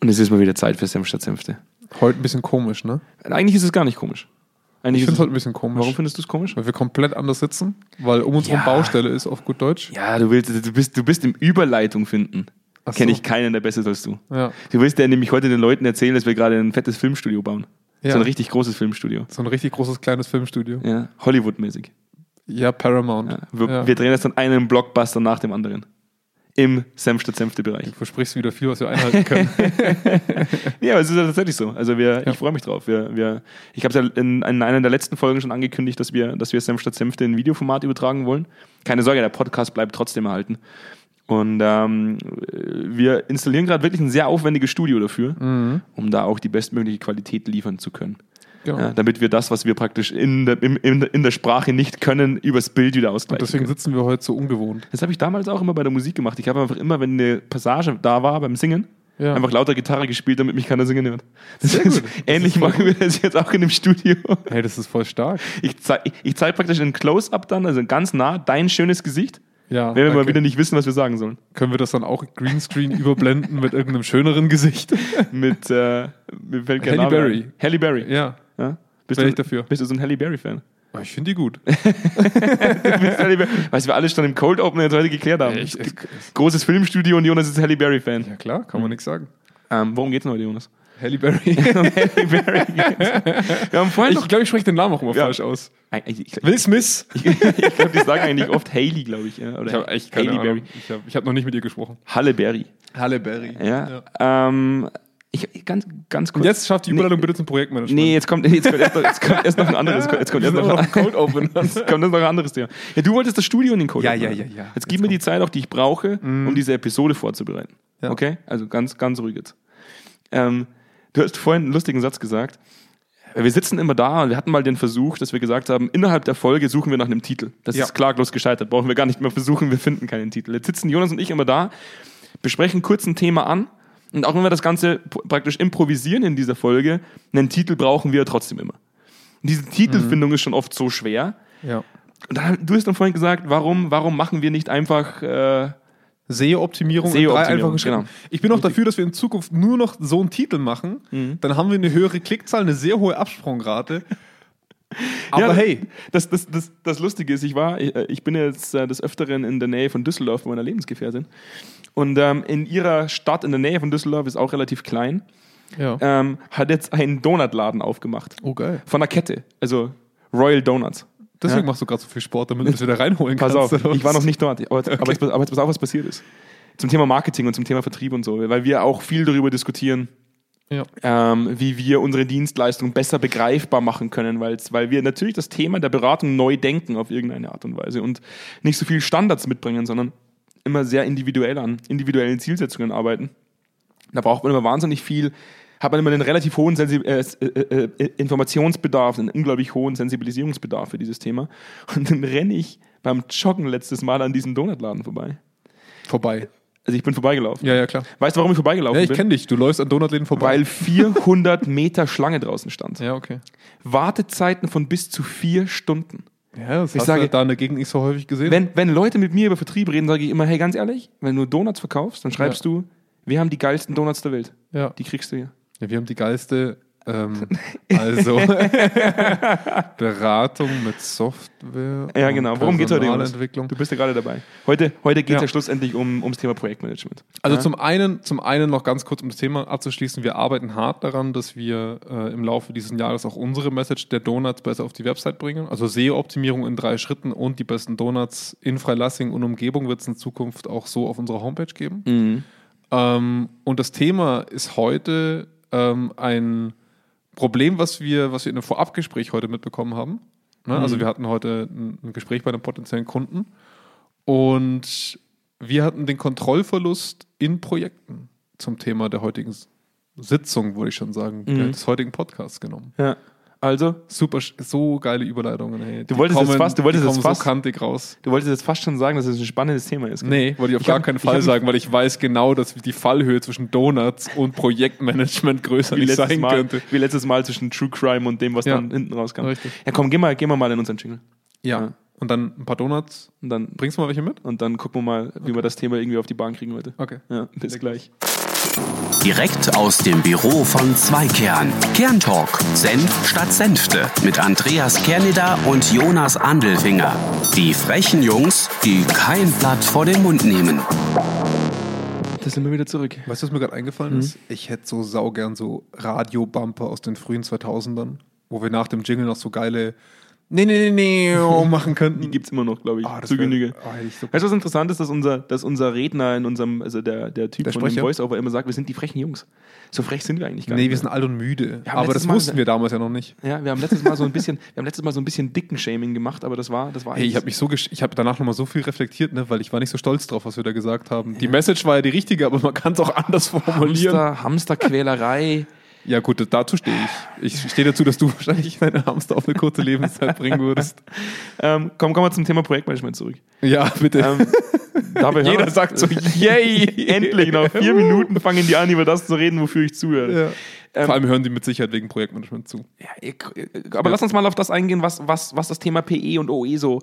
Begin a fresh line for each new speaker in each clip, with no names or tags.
Und es ist mal wieder Zeit für Senf statt Senfte.
Heute ein bisschen komisch, ne?
Eigentlich ist es gar nicht komisch. Eigentlich
Ich finde es heute ein bisschen komisch.
warum findest du es komisch?
Weil wir komplett anders sitzen, weil um uns
Ja.
herum Baustelle ist, auf gut Deutsch.
Ja, du willst, du bist, du bist im Überleitung finden.
So.
Kenne ich keinen, der besser ist als du.
Ja.
Du willst ja nämlich heute den Leuten erzählen, dass wir gerade ein fettes Filmstudio bauen.
Ja.
So ein richtig großes Filmstudio.
So ein richtig großes kleines Filmstudio.
Ja, Hollywood-mäßig.
Ja, Paramount.
Ja. Wir, wir drehen jetzt dann einen Blockbuster nach dem anderen. Im Senf statt Senfte-Bereich.
Du versprichst wieder viel, was wir einhalten können.
Ja, aber es ist ja tatsächlich so. Also wir,
Ja.
ich freue mich drauf. Wir, wir, ich habe es ja in, in einer der letzten Folgen schon angekündigt, dass wir, dass wir Senf statt Senfte in Videoformat übertragen wollen. Keine Sorge, der Podcast bleibt trotzdem erhalten. Und ähm, wir installieren gerade wirklich ein sehr aufwendiges Studio dafür, um da auch die bestmögliche Qualität liefern zu können.
Genau.
Ja, damit wir das, was wir praktisch in der, in, in der Sprache nicht können, übers Bild wieder ausgleichen
Deswegen
können.
sitzen wir heute so ungewohnt.
Das habe ich damals auch immer bei der Musik gemacht. Ich habe einfach immer, wenn eine Passage da war beim Singen,
Ja.
einfach lauter Gitarre gespielt, damit mich keiner singen hört. Das
Sehr
ist,
gut.
Ähnlich
ist
machen wir das jetzt auch in dem Studio.
Hey, das ist voll stark.
Ich zeige ich zeig praktisch in Close-Up dann, also ganz nah, dein schönes Gesicht,
Ja.
wenn wir mal
danke.
wieder nicht wissen, was wir sagen sollen.
Können wir das dann auch Greenscreen überblenden mit irgendeinem schöneren Gesicht?
Mit, äh, mir fällt kein
Halle
Name
Berry.
Halle Berry.
ja.
Ja? Bist, du,
ich dafür.
bist du so ein Halle Berry-Fan?
Aber Ich finde die gut.
Was wir alle schon im Cold Opener jetzt heute geklärt haben. Gibt Großes Filmstudio und Jonas ist Halle Berry-Fan.
Ja klar, kann man nichts sagen.
Ähm, worum geht's denn heute, Jonas?
Halle Berry.
Halle Berry. Wir haben vorhin
ich glaube, ich spreche den Namen auch immer
Ja.
falsch aus.
Ich, ich,
Will Smith.
ich, glaube, die sagen eigentlich oft Haley, glaube ich. Ja? Oder
Ich habe echt keine.
Berry.
Ich habe hab noch nicht mit ihr gesprochen.
Halle Berry.
Halle Berry.
Ja. Ähm, ich, ganz, ganz kurz.
Und jetzt schafft die
Nee.
Überleitung bitte zum Projektmanagement.
Nee, jetzt kommt, jetzt kommt, erst, noch, jetzt kommt erst noch ein anderes. Jetzt kommt erst noch,
noch Cold Open.
jetzt kommt erst noch ein anderes Thema. Ja, du wolltest das Studio in den Code.
Ja,
machen.
ja, ja, ja.
Jetzt gib mir die Zeit auch, die ich brauche, um diese Episode vorzubereiten.
Ja.
Okay? Also ganz, ganz ruhig jetzt. Ähm, du hast vorhin einen lustigen Satz gesagt. Wir sitzen immer da und wir hatten mal den Versuch, dass wir gesagt haben, innerhalb der Folge suchen wir nach einem Titel. Das
Ja.
ist klaglos gescheitert. Brauchen wir gar nicht mehr versuchen, wir finden keinen Titel. Jetzt sitzen Jonas und ich immer da, besprechen kurz ein Thema an und auch wenn wir das Ganze praktisch improvisieren in dieser Folge, einen Titel brauchen wir trotzdem immer. Und diese Titelfindung ist schon oft so schwer.
Ja.
Und dann, du hast dann vorhin gesagt, warum, warum machen wir nicht einfach äh,
SEO-Optimierung in drei
SEO-Optimierung,
einfachen Schritten.
genau.
Ich bin auch dafür, dass wir in Zukunft nur noch so einen Titel machen. Dann haben wir eine höhere Klickzahl, eine sehr hohe Absprungrate. Aber
Ja,
hey,
Das, das, das, das Lustige ist, ich war, ich, äh, ich bin jetzt äh, des Öfteren in der Nähe von Düsseldorf bei meiner Lebensgefährtin. Und ähm, in ihrer Stadt in der Nähe von Düsseldorf ist auch relativ klein,
ja.
ähm, hat jetzt einen Donutladen aufgemacht.
oh geil.
Von einer Kette, also Royal Donuts.
Deswegen
Ja.
machst du gerade so viel Sport, damit du es wieder reinholen
Pass
kannst.
auf,
oder
ich war noch nicht dort. Aber, aber, jetzt, aber jetzt pass auf, was passiert ist. Zum Thema Marketing und zum Thema Vertrieb und so, weil wir auch viel darüber diskutieren,
Ja.
ähm, wie wir unsere Dienstleistung besser begreifbar machen können, weil wir natürlich das Thema der Beratung neu denken auf irgendeine Art und Weise und nicht so viel Standards mitbringen, sondern immer sehr individuell an individuellen Zielsetzungen arbeiten. Da braucht man immer wahnsinnig viel, hat man immer einen relativ hohen Sensi äh, äh, äh, Informationsbedarf, einen unglaublich hohen Sensibilisierungsbedarf für dieses Thema. Und dann renne ich beim Joggen letztes Mal an diesem Donutladen vorbei.
Vorbei.
Also ich bin vorbeigelaufen.
Ja, ja, klar.
Weißt du, warum ich vorbeigelaufen
Ja, ich
bin?
kenne dich. Du läufst an Donutläden vorbei.
Weil 400 Meter Schlange draußen stand.
ja, okay.
Wartezeiten von bis zu vier Stunden.
Ja, das
Ich
hast
sage-
du da in der Gegend nicht so häufig gesehen.
Wenn, wenn Leute mit mir über Vertrieb reden, sage ich immer, hey, ganz ehrlich, wenn du Donuts verkaufst, dann schreibst du, wir haben die geilsten Donuts der Welt.
ja.
Die kriegst du hier.
ja, wir haben die geilste ähm, also Beratung mit Software.
Ja, genau. Worum geht's heute, Jonas?
Personalentwicklung.
Du bist ja gerade dabei. Heute, heute geht es ja.
Ja.
schlussendlich um, ums Thema Projektmanagement.
Also
ja?
zum einen, zum einen noch ganz kurz, um das Thema abzuschließen, wir arbeiten hart daran, dass wir äh, im Laufe dieses Jahres auch unsere Message der Donuts besser auf die Website bringen. Also SEO-Optimierung in drei Schritten und die besten Donuts in Freilassing und Umgebung wird es in Zukunft auch so auf unserer Homepage geben.
Mhm.
Ähm, und das Thema ist heute ähm, ein Problem, was wir, was wir in einem Vorabgespräch heute mitbekommen haben. Ne? Also wir hatten heute ein, ein Gespräch bei einem potenziellen Kunden und wir hatten den Kontrollverlust in Projekten zum Thema der heutigen Sitzung, würde ich schon sagen, der, des heutigen Podcasts genommen.
ja. Also,
Super, so geile Überleitungen. Hey.
Du wolltest jetzt fast- du wolltest jetzt
kommen
fast-
so kantig raus.
du wolltest jetzt fast schon sagen, dass es ein spannendes Thema ist. gell?
Nee, wollte ich auf
Ich
gar
hab-
keinen Fall sagen, weil ich weiß genau, dass die Fallhöhe zwischen Donuts und Projektmanagement größer nicht sein
Mal,
könnte.
wie letztes Mal zwischen True Crime und dem, was
Ja.
dann hinten rauskam.
Richtig.
Ja, komm, geh mal, geh mal mal in unseren Jingle.
Ja. Und dann ein paar Donuts.
Und dann,
Bringst du mal welche mit?
und dann gucken wir mal, wie wir das Thema irgendwie auf die Bahn kriegen heute.
Okay.
Ja, bis gleich.
Direkt aus dem Büro von Zweikern. Kerntalk. Senf statt Senfte. Mit Andreas Kerneder und Jonas Andelfinger. Die frechen Jungs, die kein Blatt vor den Mund nehmen.
Da sind wir wieder zurück.
Weißt du, was mir gerade eingefallen ist? Ich hätte so saugern so Radiobumper aus den frühen 2000ern, wo wir nach dem Jingle noch so geile Nee, nee, nee, nee machen könnten.
Die gibt es immer noch, glaube ich,
das
zu Genüge.
ich so-
Weißt du, was interessant ist, dass unser, dass unser Redner in unserem, also der, der Typ
Der
von dem? Voice-Over immer sagt, wir sind die frechen Jungs. So frech sind wir eigentlich gar
Nee,
nicht.
wir sind alt und müde. Aber das
Mal-
wussten wir damals ja noch nicht.
ja, wir haben letztes Mal so ein bisschen, wir haben letztes Mal so ein bisschen dicken Shaming gemacht, aber das war, das war
Hey, ich habe mich so ich habe danach nochmal so viel reflektiert, ne, weil ich war nicht so stolz drauf, was wir da gesagt haben. Die Message war ja die richtige, aber man kann es auch anders formulieren.
Hamster, Hamsterquälerei.
Ja gut, dazu stehe ich. Ich stehe dazu, dass du wahrscheinlich deine Hamster auf eine kurze Lebenszeit bringen würdest.
ähm, komm, kommen wir zum Thema Projektmanagement zurück.
Ja, bitte.
Ähm,
Jeder sagt so, yay!
endlich, nach vier Minuten fangen die an, über das zu reden, wofür ich zuhöre.
Ja. Vor allem hören die mit Sicherheit wegen Projektmanagement zu.
Ja, aber lass uns mal auf das eingehen, was, was, was das Thema PE und OE so,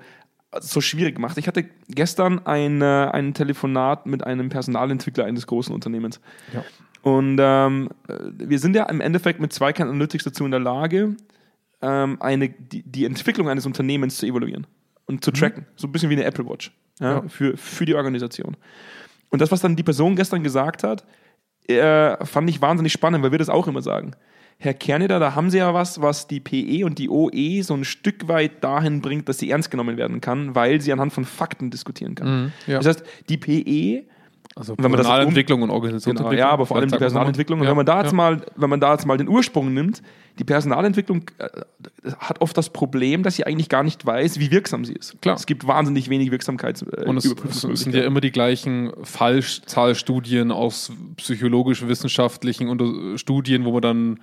so schwierig macht. Ich hatte gestern ein, äh, ein Telefonat mit einem Personalentwickler eines großen Unternehmens.
Ja.
Und ähm, äh, wir sind ja im Endeffekt mit Zweikern Analytics dazu in der Lage, ähm, eine, die, die Entwicklung eines Unternehmens zu evaluieren und zu tracken. So ein bisschen wie eine Apple Watch ja,
Ja.
Für, für die Organisation. Und das, was dann die Person gestern gesagt hat, äh, fand ich wahnsinnig spannend, weil wir das auch immer sagen. Herr Kerneder, da haben Sie ja was, was die PE und die OE so ein Stück weit dahin bringt, dass sie ernst genommen werden kann, weil sie anhand von Fakten diskutieren kann.
Mhm, ja.
Das heißt, die PE
Also
Wenn man das
Personalentwicklung und
Genau,
Organisationsentwicklung.
ja, aber vor allem die Personalentwicklung. Und wenn man da jetzt
ja.
mal, wenn man da jetzt mal den Ursprung nimmt, die Personalentwicklung äh, hat oft das Problem, dass sie eigentlich gar nicht weiß, wie wirksam sie ist.
Klar.
Es gibt wahnsinnig wenig Wirksamkeits äh,
Und es, es sind ja immer die gleichen Fallzahlstudien aus psychologisch-wissenschaftlichen Unter- Studien, wo man dann,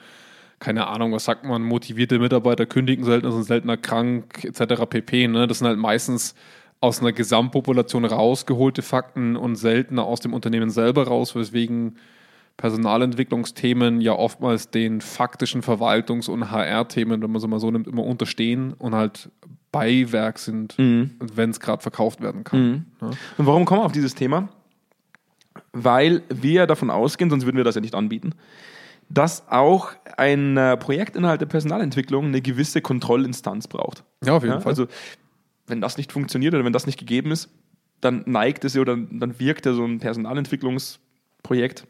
keine Ahnung, was sagt man, motivierte Mitarbeiter kündigen seltener, sind seltener krank, etc. pp. Ne? Das sind halt meistens aus einer Gesamtpopulation rausgeholte Fakten und seltener aus dem Unternehmen selber raus, weswegen Personalentwicklungsthemen ja oftmals den faktischen Verwaltungs- und HR-Themen, wenn man es mal so nimmt, immer unterstehen und halt Beiwerk sind, wenn es gerade verkauft werden kann. Ja.
Und warum kommen wir auf dieses Thema? Weil wir davon ausgehen, sonst würden wir das ja nicht anbieten, dass auch ein äh, Projekt innerhalb der Personalentwicklung eine gewisse Kontrollinstanz braucht.
Ja, auf jeden
Ja,
Fall.
also, wenn das nicht funktioniert oder wenn das nicht gegeben ist, dann neigt es ja oder dann wirkt ja so ein Personalentwicklungsprojekt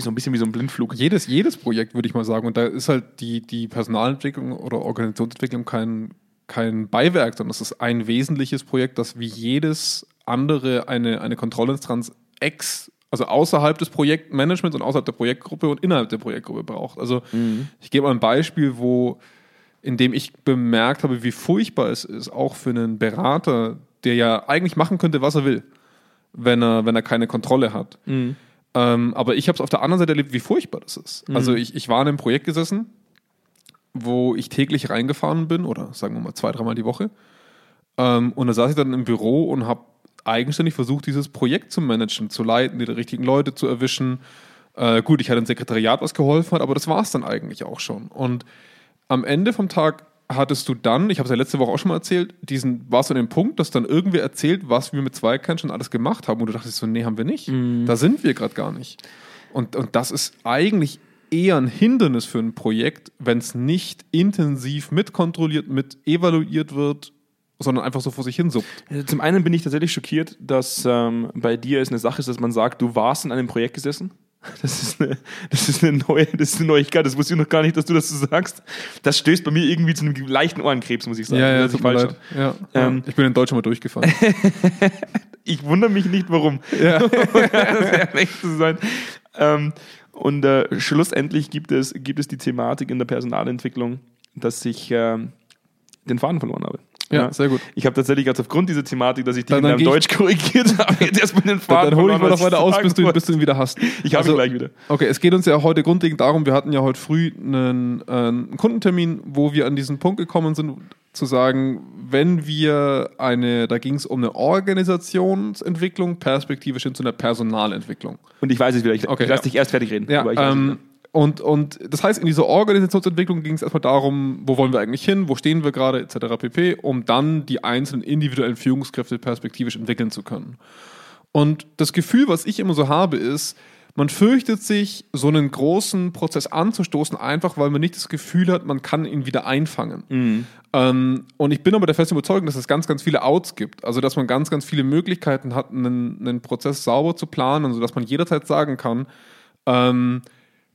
so ein bisschen wie so ein Blindflug.
jedes, jedes Projekt, würde ich mal sagen. Und da ist halt die, die Personalentwicklung oder Organisationsentwicklung kein, kein Beiwerk, sondern es ist ein wesentliches Projekt, das wie jedes andere eine, eine Kontrollinstanz ex, also außerhalb des Projektmanagements und außerhalb der Projektgruppe und innerhalb der Projektgruppe braucht. Also ich gebe mal ein Beispiel, wo in dem ich bemerkt habe, wie furchtbar es ist, auch für einen Berater, der ja eigentlich machen könnte, was er will, wenn er, wenn er keine Kontrolle hat. Ähm, aber ich habe es auf der anderen Seite erlebt, wie furchtbar das ist. Also ich, ich war in einem Projekt gesessen, wo ich täglich reingefahren bin, oder sagen wir mal zwei, dreimal die Woche. Ähm, und da saß ich dann im Büro und habe eigenständig versucht, dieses Projekt zu managen, zu leiten, die richtigen Leute zu erwischen. Äh, gut, ich hatte ein Sekretariat, was geholfen hat, aber das war es dann eigentlich auch schon. Und am Ende vom Tag hattest du dann, ich habe es ja letzte Woche auch schon mal erzählt, diesen, warst du an dem Punkt, dass dann irgendwer erzählt, was wir mit Zweikern schon alles gemacht haben und du dachtest so, nee, haben wir nicht. Da sind wir gerade gar nicht. Und, und das ist eigentlich eher ein Hindernis für ein Projekt, wenn es nicht intensiv mitkontrolliert, mit evaluiert wird, sondern einfach so vor sich hin suppt.
Zum einen bin ich tatsächlich schockiert, dass ähm, bei dir es eine Sache ist, dass man sagt, du warst in einem Projekt gesessen. Das ist, eine, das, ist eine neue, das ist eine Neuigkeit, das wusste ich noch gar nicht, dass du das so sagst. Das stößt bei mir irgendwie zu einem leichten Ohrenkrebs, muss ich sagen. Das hört sich falsch an.
Ja,
Ähm,
ich bin in Deutschland mal durchgefahren.
Ich wundere mich nicht, warum.
ja.
um ehrlich zu sein. Ähm, und äh, schlussendlich gibt es, gibt es die Thematik in der Personalentwicklung, dass ich ähm, den Faden verloren habe.
Ja, sehr gut.
Ich habe tatsächlich jetzt aufgrund dieser Thematik, dass ich die
Dann-
in deinem Deutsch korrigiert habe, jetzt erstmal den Faden
Dann hole ich mal noch weiter aus, bis du, bis du ihn wieder hast.
Ich habe
Also-
ihn gleich wieder.
Okay, es geht uns ja heute grundlegend darum, wir hatten ja heute früh einen, äh, einen Kundentermin, wo wir an diesen Punkt gekommen sind, zu sagen, wenn wir eine, da ging es um eine Organisationsentwicklung, perspektivisch hin zu einer Personalentwicklung.
Und ich weiß es wieder. Ich,
Okay,
ich lass
ja.
dich erst fertig reden.
Ja, ähm. Und, und das heißt, in dieser Organisationsentwicklung ging es erstmal darum, wo wollen wir eigentlich hin, wo stehen wir gerade, etc. pp., um dann die einzelnen individuellen Führungskräfte perspektivisch entwickeln zu können. Und das Gefühl, was ich immer so habe, ist, man fürchtet sich, so einen großen Prozess anzustoßen, einfach weil man nicht das Gefühl hat, man kann ihn wieder einfangen.
Mhm.
Ähm, und ich bin aber der festen Überzeugung, dass es ganz, ganz viele Outs gibt. Also, dass man ganz, ganz viele Möglichkeiten hat, einen, einen Prozess sauber zu planen, sodass man jederzeit sagen kann, ähm,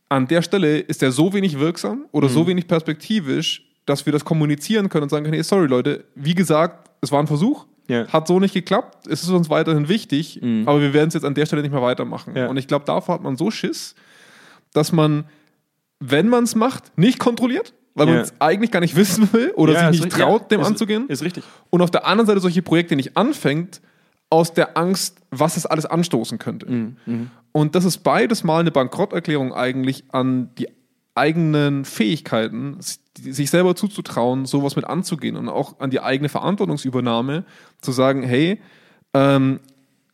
an der Stelle ist er so wenig wirksam oder so wenig perspektivisch, dass wir das kommunizieren können und sagen können, hey, sorry Leute, wie gesagt, es war ein Versuch,
Ja.
hat so nicht geklappt, es ist uns weiterhin wichtig, aber wir werden es jetzt an der Stelle nicht mehr weitermachen.
Ja.
Und ich glaube, davor hat man so Schiss, dass man, wenn man es macht, nicht kontrolliert, weil
Ja.
man es eigentlich gar nicht wissen will oder
Ja,
sich nicht traut, dem
ist-
anzugehen.
Ist richtig.
Und auf der anderen Seite solche Projekte nicht anfängt, aus der Angst, was es alles anstoßen könnte.
Mhm,
Und das ist beides mal eine Bankrotterklärung eigentlich an die eigenen Fähigkeiten, sich selber zuzutrauen, sowas mit anzugehen und auch an die eigene Verantwortungsübernahme zu sagen, hey, ähm,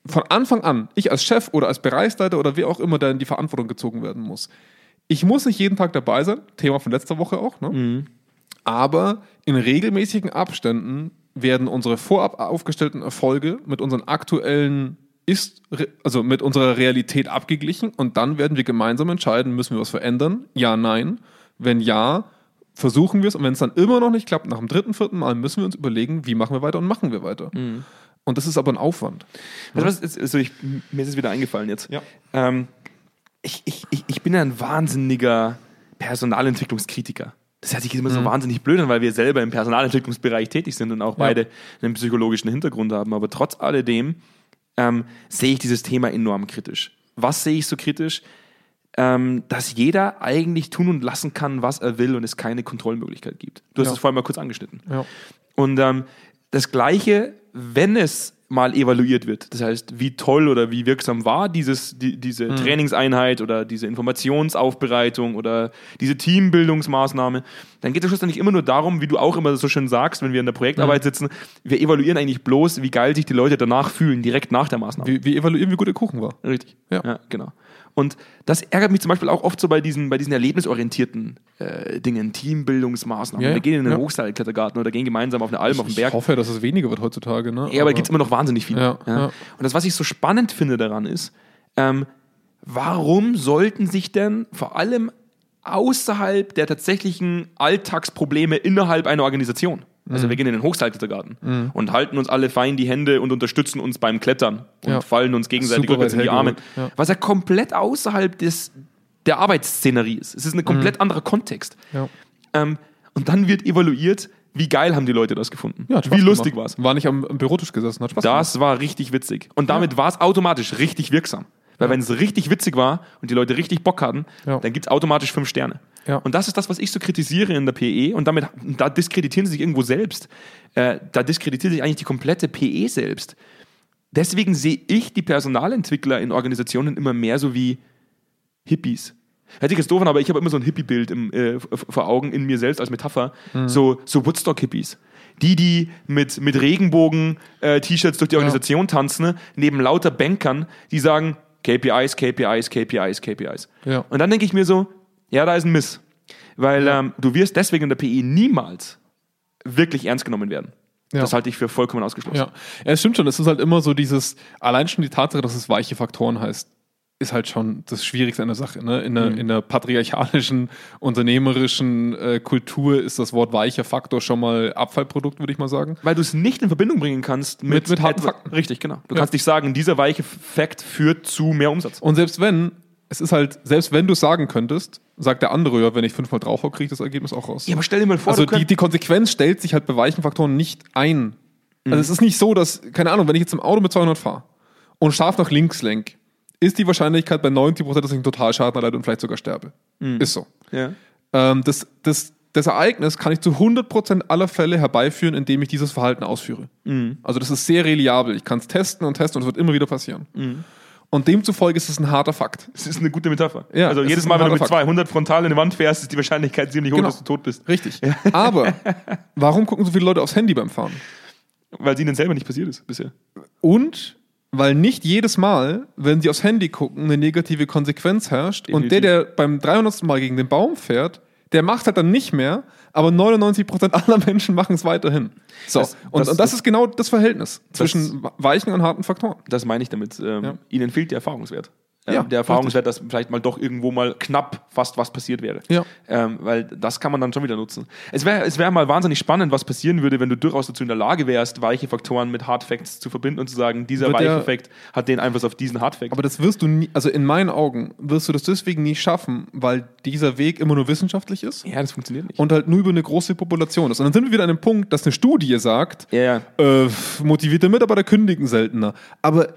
von Anfang an, ich als Chef oder als Bereichsleiter oder wer auch immer, der in die Verantwortung gezogen werden muss. Ich muss nicht jeden Tag dabei sein, Thema von letzter Woche auch, ne? aber in regelmäßigen Abständen werden unsere vorab aufgestellten Erfolge mit unseren aktuellen ist, also mit unserer Realität abgeglichen und dann werden wir gemeinsam entscheiden, müssen wir was verändern? Ja, nein. Wenn ja, versuchen wir es und wenn es dann immer noch nicht klappt, nach dem dritten, vierten Mal müssen wir uns überlegen, wie machen wir weiter und machen wir weiter. Und das ist aber ein Aufwand.
Weißt du was, ist- also ich, mir ist es wieder eingefallen jetzt.
Ja.
Ähm, ich, ich, ich, ich bin ja ein wahnsinniger Personalentwicklungskritiker. Das hört sich immer so wahnsinnig blöd an, weil wir selber im Personalentwicklungsbereich tätig sind und auch beide einen psychologischen Hintergrund haben. Aber trotz alledem ähm, sehe ich dieses Thema enorm kritisch. Was sehe ich so kritisch? Ähm, dass jeder eigentlich tun und lassen kann, was er will und es keine Kontrollmöglichkeit gibt. Du hast
Ja.
es vorhin mal kurz angeschnitten.
Ja.
Und ähm, das Gleiche, wenn es mal evaluiert wird, das heißt, wie toll oder wie wirksam war dieses, die, diese
Mhm.
Trainingseinheit oder diese Informationsaufbereitung oder diese Teambildungsmaßnahme, dann geht es schlussendlich immer nur darum, wie du auch immer so schön sagst, wenn wir in der Projektarbeit
Mhm.
sitzen, wir evaluieren eigentlich bloß, wie geil sich die Leute danach fühlen, direkt nach der Maßnahme.
Wir, wir evaluieren, wie gut der Kuchen war.
Richtig.
Ja.
genau. Und das ärgert mich zum Beispiel auch oft so bei diesen, bei diesen erlebnisorientierten äh, Dingen, Teambildungsmaßnahmen.
Ja, ja.
Wir gehen in den
Ja.
Hochseilklettergarten oder gehen gemeinsam auf eine Alm auf den
Ich
Berg.
hoffe, dass es weniger wird heutzutage. Ne?
Ja, aber da gibt es immer noch wahnsinnig viel.
Ja, ja.
Und das, was ich so spannend finde daran ist, ähm, warum sollten sich denn vor allem außerhalb der tatsächlichen Alltagsprobleme innerhalb einer Organisation,
Mhm.
also wir gehen in den Hochseilklettergarten und halten uns alle fein die Hände und unterstützen uns beim Klettern und
Ja.
fallen uns gegenseitig rückwärts in die Arme,
ja.
was ja komplett außerhalb des, der Arbeitsszenerie ist. Es ist ein komplett anderer Kontext.
Mhm. Ja.
Ähm, und dann wird evaluiert, wie geil haben die Leute das gefunden.
Ja,
wie lustig
gemacht.
war's.
War nicht am, am Bürotisch gesessen, hat Spaß gemacht.
Das war richtig witzig. Und damit war es automatisch richtig wirksam. Weil wenn es richtig witzig war und die Leute richtig Bock hatten,
Ja.
dann gibt es automatisch fünf Sterne.
Ja.
Und das ist das, was ich so kritisiere in der PE. Und damit da diskreditieren sie sich irgendwo selbst. Äh, da diskreditiert sich eigentlich die komplette PE selbst. Deswegen sehe ich die Personalentwickler in Organisationen immer mehr so wie Hippies. Hört sich jetzt doof an, aber ich habe immer so ein Hippie-Bild äh, vor Augen in mir selbst als Metapher. So, so Woodstock-Hippies. Die, die mit, mit Regenbogen-T-Shirts durch die Organisation tanzen, ne, neben lauter Bankern, die sagen KPIs, KPIs, KPIs, KPIs.
Ja.
Und dann denke ich mir so, ja, da ist ein Miss. Weil ähm, du wirst deswegen in der PE niemals wirklich ernst genommen werden.
Ja.
Das halte ich für vollkommen ausgeschlossen.
Ja. ja, es stimmt schon. Es ist halt immer so dieses, allein schon die Tatsache, dass es weiche Faktoren heißt, ist halt schon das Schwierigste an der Sache. Ne? In, der,
Mhm.
in der patriarchalischen, unternehmerischen äh, Kultur ist das Wort weicher Faktor schon mal Abfallprodukt, würde ich mal sagen.
Weil du es nicht in Verbindung bringen kannst mit,
Mit- mit harten Fakten.
Richtig, genau. Du
Ja.
kannst nicht sagen, dieser weiche Fakt führt zu mehr Umsatz.
Und selbst wenn, es ist halt, selbst wenn du es sagen könntest, sagt der andere ja, wenn ich fünfmal drauf hau, kriege ich das Ergebnis auch raus.
Ja, aber stell dir mal vor,
also die, die Konsequenz stellt sich halt bei weichen Faktoren nicht ein. Also es ist nicht so, dass, keine Ahnung, wenn ich jetzt im Auto mit 200 fahre und scharf nach links lenk, ist die Wahrscheinlichkeit bei 90%, dass ich einen Totalschaden erleide und vielleicht sogar sterbe. Ist so.
ja.
Ähm, das, das, das Ereignis kann ich zu 100% aller Fälle herbeiführen, indem ich dieses Verhalten ausführe. Also das ist sehr reliabel. Ich kann es testen und testen und es wird immer wieder passieren. Und demzufolge ist es ein harter Fakt.
Das ist eine gute Metapher.
Ja,
also
es
jedes Mal, wenn du mit
Fakt.
200 frontal in eine Wand fährst, ist die Wahrscheinlichkeit ziemlich hoch,
Genau.
dass du tot bist.
Richtig. Aber warum gucken so viele Leute aufs Handy beim Fahren?
Weil es ihnen selber nicht passiert ist bisher.
Und Weil nicht jedes Mal, wenn sie aufs Handy gucken, eine negative Konsequenz herrscht. Und der,
Definitiv.
der beim 300. Mal gegen den Baum fährt, der macht halt dann nicht mehr, aber 99% aller Menschen machen es weiterhin. So,
Das-
und,
das-
und das ist genau das Verhältnis zwischen weichen und harten Faktoren.
Das meine ich damit. Ähm,
Ja.
Ihnen fehlt der Erfahrungswert. Ähm,
Ja,
der Erfahrungswert, dass vielleicht mal doch irgendwo mal knapp fast was passiert wäre.
Ja.
Ähm, weil das kann man dann schon wieder nutzen. Es wäre es wär mal wahnsinnig spannend, was passieren würde, wenn du durchaus dazu in der Lage wärst, weiche Faktoren mit Hard Facts zu verbinden und zu sagen, dieser
Wird
weiche
ja-
Fact hat den Einfluss auf diesen Hard Fact.
Aber das wirst du nie, also in meinen Augen wirst du das deswegen nie schaffen, weil dieser Weg immer nur wissenschaftlich ist
ja, das funktioniert nicht.
und halt nur über eine große Population ist. Und dann sind wir wieder an dem Punkt, dass eine Studie sagt,
ja, ja.
äh, motivierte Mitarbeiter kündigen seltener. Aber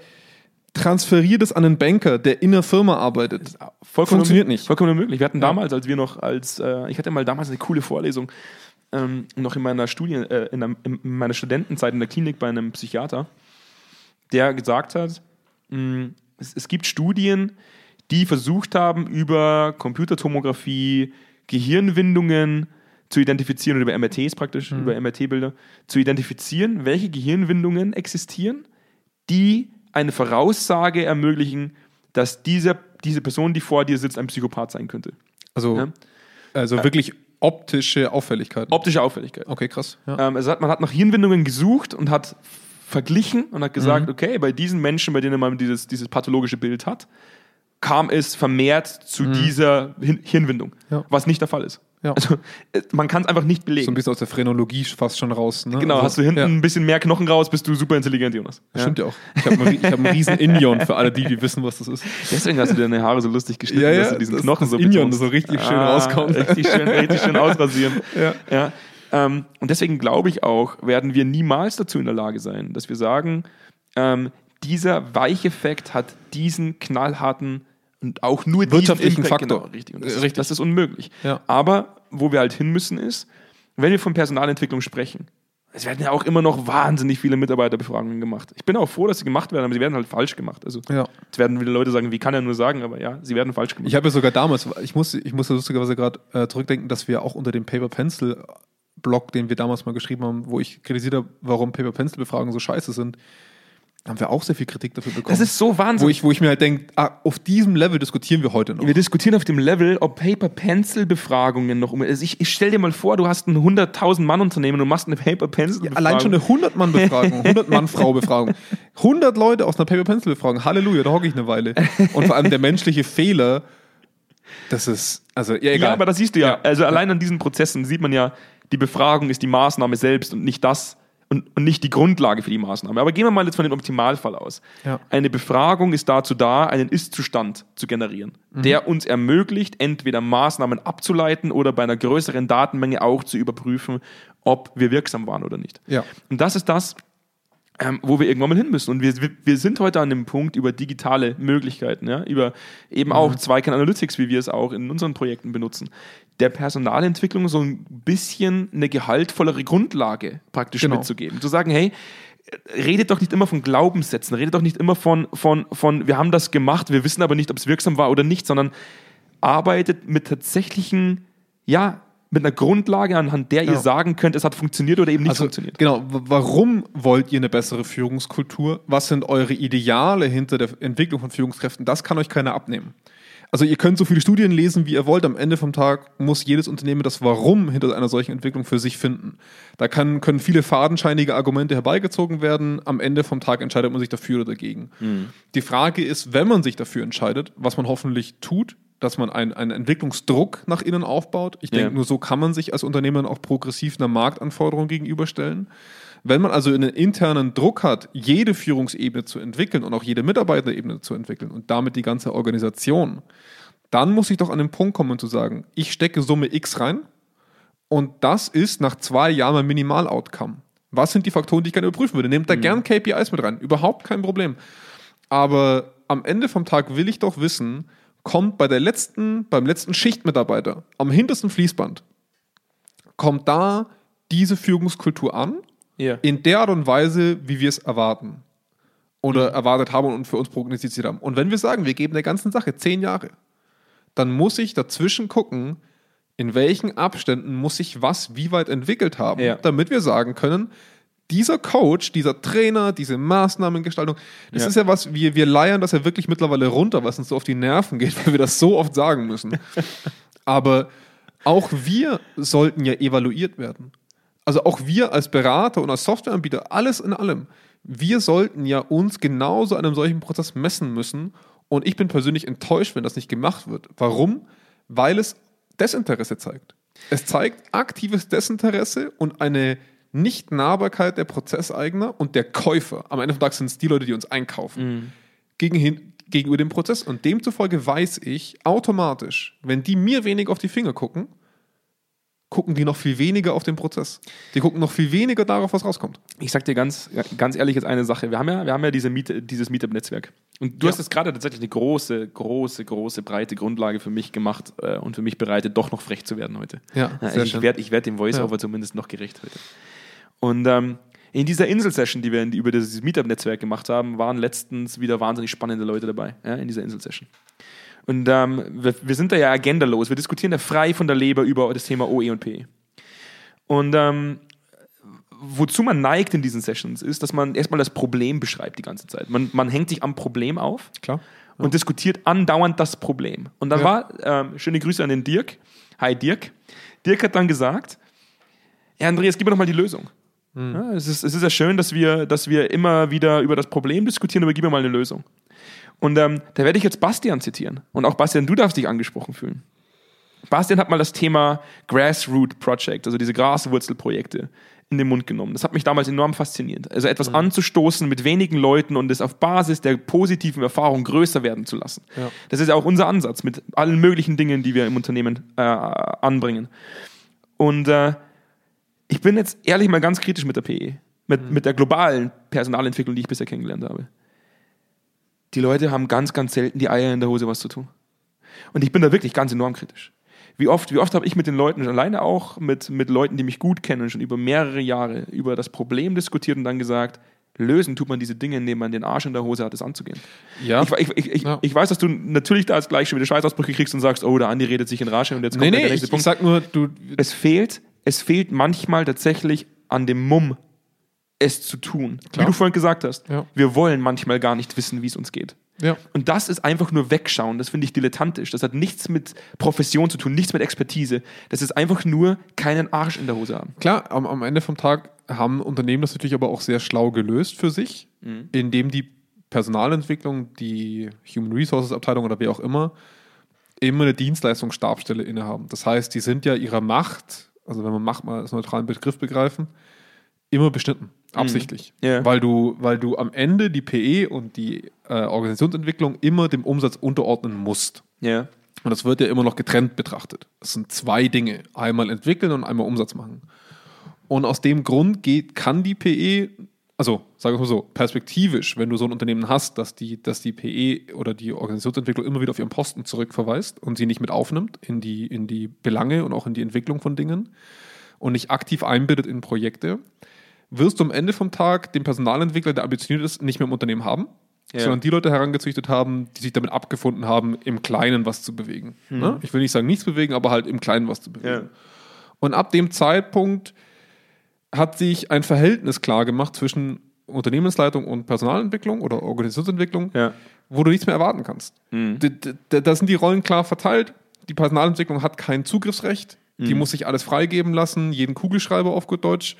transferiert es an einen Banker, der in einer Firma arbeitet.
Vollkommen
Funktioniert nicht.
Vollkommen unmöglich. Wir hatten damals, als wir noch als, äh, ich hatte mal damals eine coole Vorlesung, ähm, noch in meiner Studie, äh, in, einem, in meiner Studentenzeit in der Klinik bei einem Psychiater, der gesagt hat, mh, es, es gibt Studien, die versucht haben, über Computertomographie Gehirnwindungen zu identifizieren, oder über MRTs praktisch,
Mhm.
über MRT-Bilder, zu identifizieren, welche Gehirnwindungen existieren, die eine Voraussage ermöglichen, dass dieser, diese Person, die vor dir sitzt, ein Psychopath sein könnte.
Also,
Ja.
also wirklich optische Auffälligkeiten.
Optische Auffälligkeit.
okay, krass. Ja.
Ähm, also hat, man hat nach Hirnwindungen gesucht und hat verglichen und hat
Mhm.
gesagt, okay, bei diesen Menschen, bei denen man dieses, dieses pathologische Bild hat, kam es vermehrt zu dieser Hin Hirnwindung,
Mhm. Ja.
was nicht der Fall ist.
Ja.
Also äh, man kann es einfach nicht
so ein
belegen.
bisschen aus der Phrenologie fast schon raus. Ne?
genau,
also,
hast du hinten
Ja.
ein bisschen mehr Knochen raus, bist du super intelligent, Jonas.
Das Stimmt ja auch. Ich habe einen, hab einen riesen Inion für alle, die, die wissen, was das ist.
Deswegen hast du deine Haare so lustig geschnitten,
Ja, ja,
dass du diesen
das-
Knochen
das
so
Inion so richtig schön rauskommt.
Richtig schön, richtig schön ausrasieren.
Ja.
Ja, ähm, und deswegen glaube ich auch, werden wir niemals dazu in der Lage sein, dass wir sagen, ähm, dieser Weicheffekt hat diesen knallharten und auch nur
Wirtschaftlichen
Impact,
Faktor.
Genau, richtig. Und das, ist,
richtig.
das ist unmöglich.
Ja.
Aber wo wir halt hin müssen ist, wenn wir von Personalentwicklung sprechen, es werden ja auch immer noch wahnsinnig viele Mitarbeiterbefragungen gemacht. Ich bin auch froh, dass sie gemacht werden, aber sie werden halt falsch gemacht. Also
Ja.
jetzt werden wieder Leute sagen, wie kann er nur sagen, aber ja, sie werden falsch gemacht.
Ich habe ja sogar damals, ich muss, ich muss lustigerweise gerade äh, zurückdenken, dass wir auch unter dem Paper Pencil Blog, den wir damals mal geschrieben haben, wo ich kritisiert habe, warum Paper Pencil Befragungen so scheiße sind, haben wir auch sehr viel Kritik dafür bekommen.
das ist so Wahnsinn.
wo ich, wo ich mir halt denke, ah, auf diesem Level diskutieren wir heute noch.
Wir diskutieren auf dem Level, ob Paper-Pencil-Befragungen noch um. Also ich, ich stell dir mal vor, du hast ein 100.000 Mann-Unternehmen und machst eine Paper-Pencil-Befragung.
Allein schon eine 100-Mann-Befragung, 100-Mann-Frau-Befragung. 100 Leute aus einer Paper-Pencil-Befragung. Halleluja, da hocke ich eine Weile. Und vor allem der menschliche Fehler, das ist, also, ja, egal.
Ja, aber das siehst du ja.
Ja.
Also allein an diesen Prozessen sieht man ja, die Befragung ist die Maßnahme selbst und nicht das und, und nicht die Grundlage für die Maßnahme. Aber gehen wir mal jetzt von dem Optimalfall aus.
Ja.
Eine Befragung ist dazu da, einen Ist-Zustand zu generieren,
Mhm.
der uns ermöglicht, entweder Maßnahmen abzuleiten oder bei einer größeren Datenmenge auch zu überprüfen, ob wir wirksam waren oder nicht.
Ja.
Und das ist das, ähm, wo wir irgendwann mal hin müssen. Und wir, wir- sind heute an dem Punkt über digitale Möglichkeiten, ja, über eben auch
Mhm.
Zweikern Analytics, wie wir es auch in unseren Projekten benutzen, der Personalentwicklung so ein bisschen eine gehaltvollere Grundlage praktisch
Genau.
mitzugeben. Zu sagen, hey, redet doch nicht immer von Glaubenssätzen, redet doch nicht immer von, von, von, wir haben das gemacht, wir wissen aber nicht, ob es wirksam war oder nicht, sondern arbeitet mit tatsächlichen, ja, mit einer Grundlage, anhand der ihr
Ja.
sagen könnt, es hat funktioniert oder eben nicht
also,
funktioniert.
Genau, warum wollt ihr eine bessere Führungskultur? Was sind eure Ideale hinter der Entwicklung von Führungskräften? Das kann euch keiner abnehmen. Also ihr könnt so viele Studien lesen, wie ihr wollt. Am Ende vom Tag muss jedes Unternehmen das Warum hinter einer solchen Entwicklung für sich finden. Da kann, können viele fadenscheinige Argumente herbeigezogen werden. Am Ende vom Tag entscheidet man sich dafür oder dagegen. Die Frage ist, wenn man sich dafür entscheidet, was man hoffentlich tut, dass man einen, einen Entwicklungsdruck nach innen aufbaut. Ich denke,
Ja.
nur so kann man sich als Unternehmen auch progressiv einer Marktanforderung gegenüberstellen. Wenn man also einen internen Druck hat, jede Führungsebene zu entwickeln und auch jede Mitarbeiterebene zu entwickeln und damit die ganze Organisation, dann muss ich doch an den Punkt kommen zu sagen, ich stecke Summe X rein und das ist nach zwei Jahren mein Minimal-Outcome. Was sind die Faktoren, die ich gerne überprüfen würde? Nehmt da gern KPIs mit rein, überhaupt kein Problem. Aber am Ende vom Tag will ich doch wissen, kommt bei der letzten, beim letzten Schichtmitarbeiter am hintersten Fließband, kommt da diese Führungskultur an,
Ja.
in der Art und Weise, wie wir es erwarten oder erwartet haben und für uns prognostiziert haben. Und wenn wir sagen, wir geben der ganzen Sache zehn Jahre, dann muss ich dazwischen gucken, in welchen Abständen muss ich was wie weit entwickelt haben,
Ja.
damit wir sagen können, dieser Coach, dieser Trainer, diese Maßnahmengestaltung, das
Ja.
ist ja was, wir, wir leiern das ja wirklich mittlerweile runter, was uns so auf die Nerven geht, weil wir das so oft sagen müssen. Aber auch wir sollten ja evaluiert werden. Also auch wir als Berater und als Softwareanbieter, alles in allem, wir sollten ja uns genauso an einem solchen Prozess messen müssen. Und ich bin persönlich enttäuscht, wenn das nicht gemacht wird. Warum? Weil es Desinteresse zeigt. Es zeigt aktives Desinteresse und eine Nicht-Nahbarkeit der Prozesseigner und der Käufer. Am Ende des Tages sind es die Leute, die uns einkaufen gegen hin, gegenüber dem Prozess. Und demzufolge weiß ich automatisch, wenn die mir wenig auf die Finger gucken, gucken die noch viel weniger auf den Prozess. Die gucken noch viel weniger darauf, was rauskommt.
Ich sag dir ganz, ganz ehrlich jetzt eine Sache. Wir haben ja, wir haben ja diese Meet, dieses Meetup-Netzwerk. Und du
Ja.
hast jetzt gerade tatsächlich eine große, große, große, breite Grundlage für mich gemacht äh, und für mich bereitet, doch noch frech zu werden heute.
Ja,
also
sehr
ich werde ich werd dem Voice-Over
Ja.
zumindest noch gerecht heute. Und ähm, in dieser Insel-Session, die wir in, über dieses Meetup-Netzwerk gemacht haben, waren letztens wieder wahnsinnig spannende Leute dabei, ja, in dieser Insel-Session. Und ähm, wir, wir sind da ja agendalos. Wir diskutieren da frei von der Leber über das Thema OE und PE. Und ähm, wozu man neigt in diesen Sessions, ist, dass man erstmal das Problem beschreibt die ganze Zeit. Man, man hängt sich am Problem auf
Klar.
und diskutiert andauernd das Problem. Und dann
Ja.
war, ähm, schöne Grüße an den Dirk. Hi Dirk. Dirk hat dann gesagt, ja Andreas, gib mir doch mal die Lösung.
Hm.
Ja, es, ist, es ist ja schön, dass wir, dass wir immer wieder über das Problem diskutieren, aber gib mir mal eine Lösung. Und ähm, da werde ich jetzt Bastian zitieren. Und auch Bastian, du darfst dich angesprochen fühlen. Bastian hat mal das Thema Grassroot Project, also diese Graswurzelprojekte, in den Mund genommen. Das hat mich damals enorm fasziniert. Also etwas anzustoßen mit wenigen Leuten und es auf Basis der positiven Erfahrung größer werden zu lassen.
Ja.
Das ist ja auch unser Ansatz mit allen möglichen Dingen, die wir im Unternehmen äh, anbringen. Und äh, ich bin jetzt ehrlich mal ganz kritisch mit der PE, mit, mit der globalen Personalentwicklung, die ich bisher kennengelernt habe. Die Leute haben ganz, ganz selten die Eier in der Hose, was zu tun. Und ich bin da wirklich ganz enorm kritisch. Wie oft, wie oft habe ich mit den Leuten, alleine auch mit, mit Leuten, die mich gut kennen, schon über mehrere Jahre über das Problem diskutiert und dann gesagt, lösen tut man diese Dinge, indem man den Arsch in der Hose hat, es anzugehen.
Ja.
Ich, ich, ich,
Ja.
ich weiß, dass du natürlich da als gleich schon wieder Scheißausbrüche kriegst und sagst, oh, der Andi redet sich in Rage und jetzt kommt
Nee,
der
nee,
nächste
ich, ich
Punkt.
sag nur, du,
es fehlt, es fehlt manchmal tatsächlich an dem Mumm, es zu tun.
Klar.
Wie du vorhin gesagt hast.
Ja.
Wir wollen manchmal gar nicht wissen, wie es uns geht.
ja.
Und das ist einfach nur wegschauen. Das finde ich dilettantisch. Das hat nichts mit Profession zu tun, nichts mit Expertise. Das ist einfach nur keinen Arsch in der Hose haben.
Klar, am, am Ende vom Tag haben Unternehmen das natürlich aber auch sehr schlau gelöst für sich, indem die Personalentwicklung, die Human Resources Abteilung oder wer auch immer, immer eine Dienstleistungsstabstelle innehaben. Das heißt, die sind ja ihrer Macht, also wenn man Macht mal als neutralen Begriff begreifen, immer beschnitten, absichtlich.
Ja.
Weil, du, weil du am Ende die PE und die äh, Organisationsentwicklung immer dem Umsatz unterordnen musst.
Ja.
Und das wird ja immer noch getrennt betrachtet. Das sind zwei Dinge. Einmal entwickeln und einmal Umsatz machen. Und aus dem Grund geht, kann die PE, also sagen wir mal so, perspektivisch, wenn du so ein Unternehmen hast, dass die, dass die PE oder die Organisationsentwicklung immer wieder auf ihren Posten zurückverweist und sie nicht mit aufnimmt in die, in die Belange und auch in die Entwicklung von Dingen und nicht aktiv einbindet in Projekte, wirst du am Ende vom Tag den Personalentwickler, der ambitioniert ist, nicht mehr im Unternehmen haben,
Ja.
sondern die Leute herangezüchtet haben, die sich damit abgefunden haben, im Kleinen was zu bewegen. Ne? Ich will nicht sagen nichts bewegen, aber halt im Kleinen was zu bewegen.
Ja.
Und ab dem Zeitpunkt hat sich ein Verhältnis klar gemacht zwischen Unternehmensleitung und Personalentwicklung oder Organisationsentwicklung,
Ja.
wo du nichts mehr erwarten kannst.
Mhm.
D- d- d- Da sind die Rollen klar verteilt. Die Personalentwicklung hat kein Zugriffsrecht. Die
Mhm.
muss sich alles freigeben lassen, jeden Kugelschreiber auf gut Deutsch.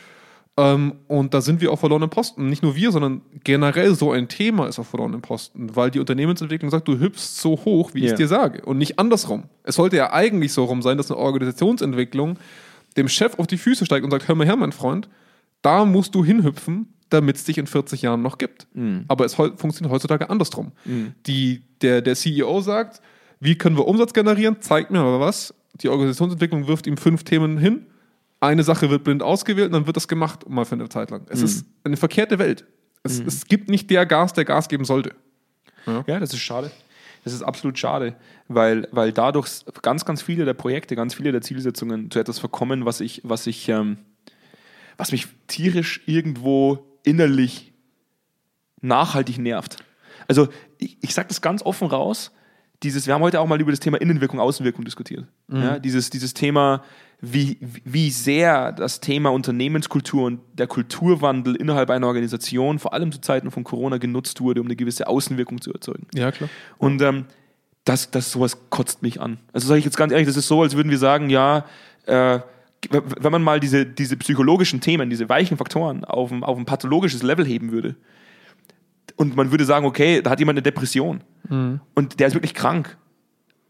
Ähm, und da sind wir auf verlorenen Posten. Nicht nur wir, sondern generell so ein Thema ist auf verlorenen Posten, weil die Unternehmensentwicklung sagt, du hüpfst so hoch, wie ich
Ja.
es dir sage. Und nicht andersrum. Es sollte ja eigentlich so rum sein, dass eine Organisationsentwicklung dem Chef auf die Füße steigt und sagt, hör mal her, mein Freund, da musst du hinhüpfen, damit es dich in 40 Jahren noch gibt. Aber es funktioniert heutzutage andersrum. Die, der, der CEO sagt, wie können wir Umsatz generieren? Zeigt mir aber was. Die Organisationsentwicklung wirft ihm fünf Themen hin. Eine Sache wird blind ausgewählt und dann wird das gemacht, mal für eine Zeit lang. Es ist eine verkehrte Welt. Es, es gibt nicht der Gas, der Gas geben sollte.
Ja, das ist schade. Das ist absolut schade, weil, weil dadurch ganz, ganz viele der Projekte, ganz viele der Zielsetzungen zu etwas verkommen, was ich, was ich, ähm, was mich tierisch irgendwo innerlich nachhaltig nervt. Also ich, ich sage das ganz offen raus. Dieses, wir haben heute auch mal über das Thema Innenwirkung, Außenwirkung diskutiert. Ja, dieses, dieses Thema, wie, wie sehr das Thema Unternehmenskultur und der Kulturwandel innerhalb einer Organisation, vor allem zu Zeiten von Corona, genutzt wurde, um eine gewisse Außenwirkung zu erzeugen.
Ja, klar.
Und ähm, das, das sowas kotzt mich an. Also sage ich jetzt ganz ehrlich, das ist so, als würden wir sagen, ja, äh, wenn man mal diese, diese psychologischen Themen, diese weichen Faktoren auf ein, auf ein pathologisches Level heben würde und man würde sagen, okay, da hat jemand eine Depression und der ist wirklich krank.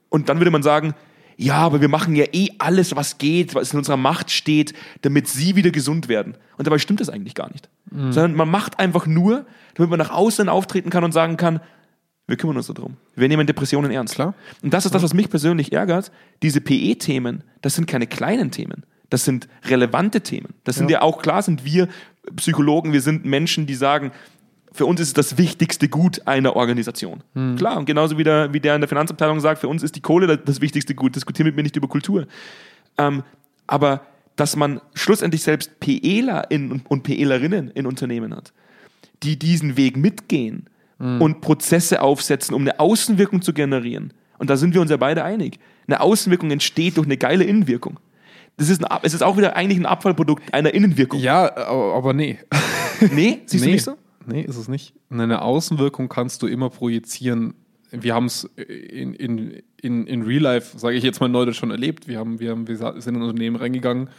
Und dann würde man sagen, ja, aber wir machen ja eh alles, was geht, was in unserer Macht steht, damit sie wieder gesund werden. Und dabei stimmt das eigentlich gar nicht. Sondern man macht einfach nur, damit man nach außen auftreten kann und sagen kann, wir kümmern uns darum. Wir nehmen Depressionen ernst.
Klar.
Und das ist das, was mich persönlich ärgert. Diese PE-Themen, das sind keine kleinen Themen. Das sind relevante Themen. Das sind ja auch klar, sind wir Psychologen, wir sind Menschen, die sagen, für uns ist es das wichtigste Gut einer Organisation. Klar, und genauso wie der, wie der in der Finanzabteilung sagt, für uns ist die Kohle das, wichtigste Gut. Diskutieren mit mir nicht über Kultur. Ähm, aber dass man schlussendlich selbst PEler in, und, PElerinnen in Unternehmen hat, die diesen Weg mitgehen und Prozesse aufsetzen, um eine Außenwirkung zu generieren. Und da sind wir uns ja beide einig. Eine Außenwirkung entsteht durch eine geile Innenwirkung. Das ist ein, es ist auch wieder eigentlich ein Abfallprodukt einer Innenwirkung.
Ja, aber, aber nee.
Nee, siehst
nee.
du nicht so?
Nee, ist es nicht. Eine Außenwirkung kannst du immer projizieren. Wir haben es in, in, in, in Real Life, sage ich jetzt mal neulich, schon erlebt. Wir, haben, wir, haben, wir sind in Unternehmen reingegangen,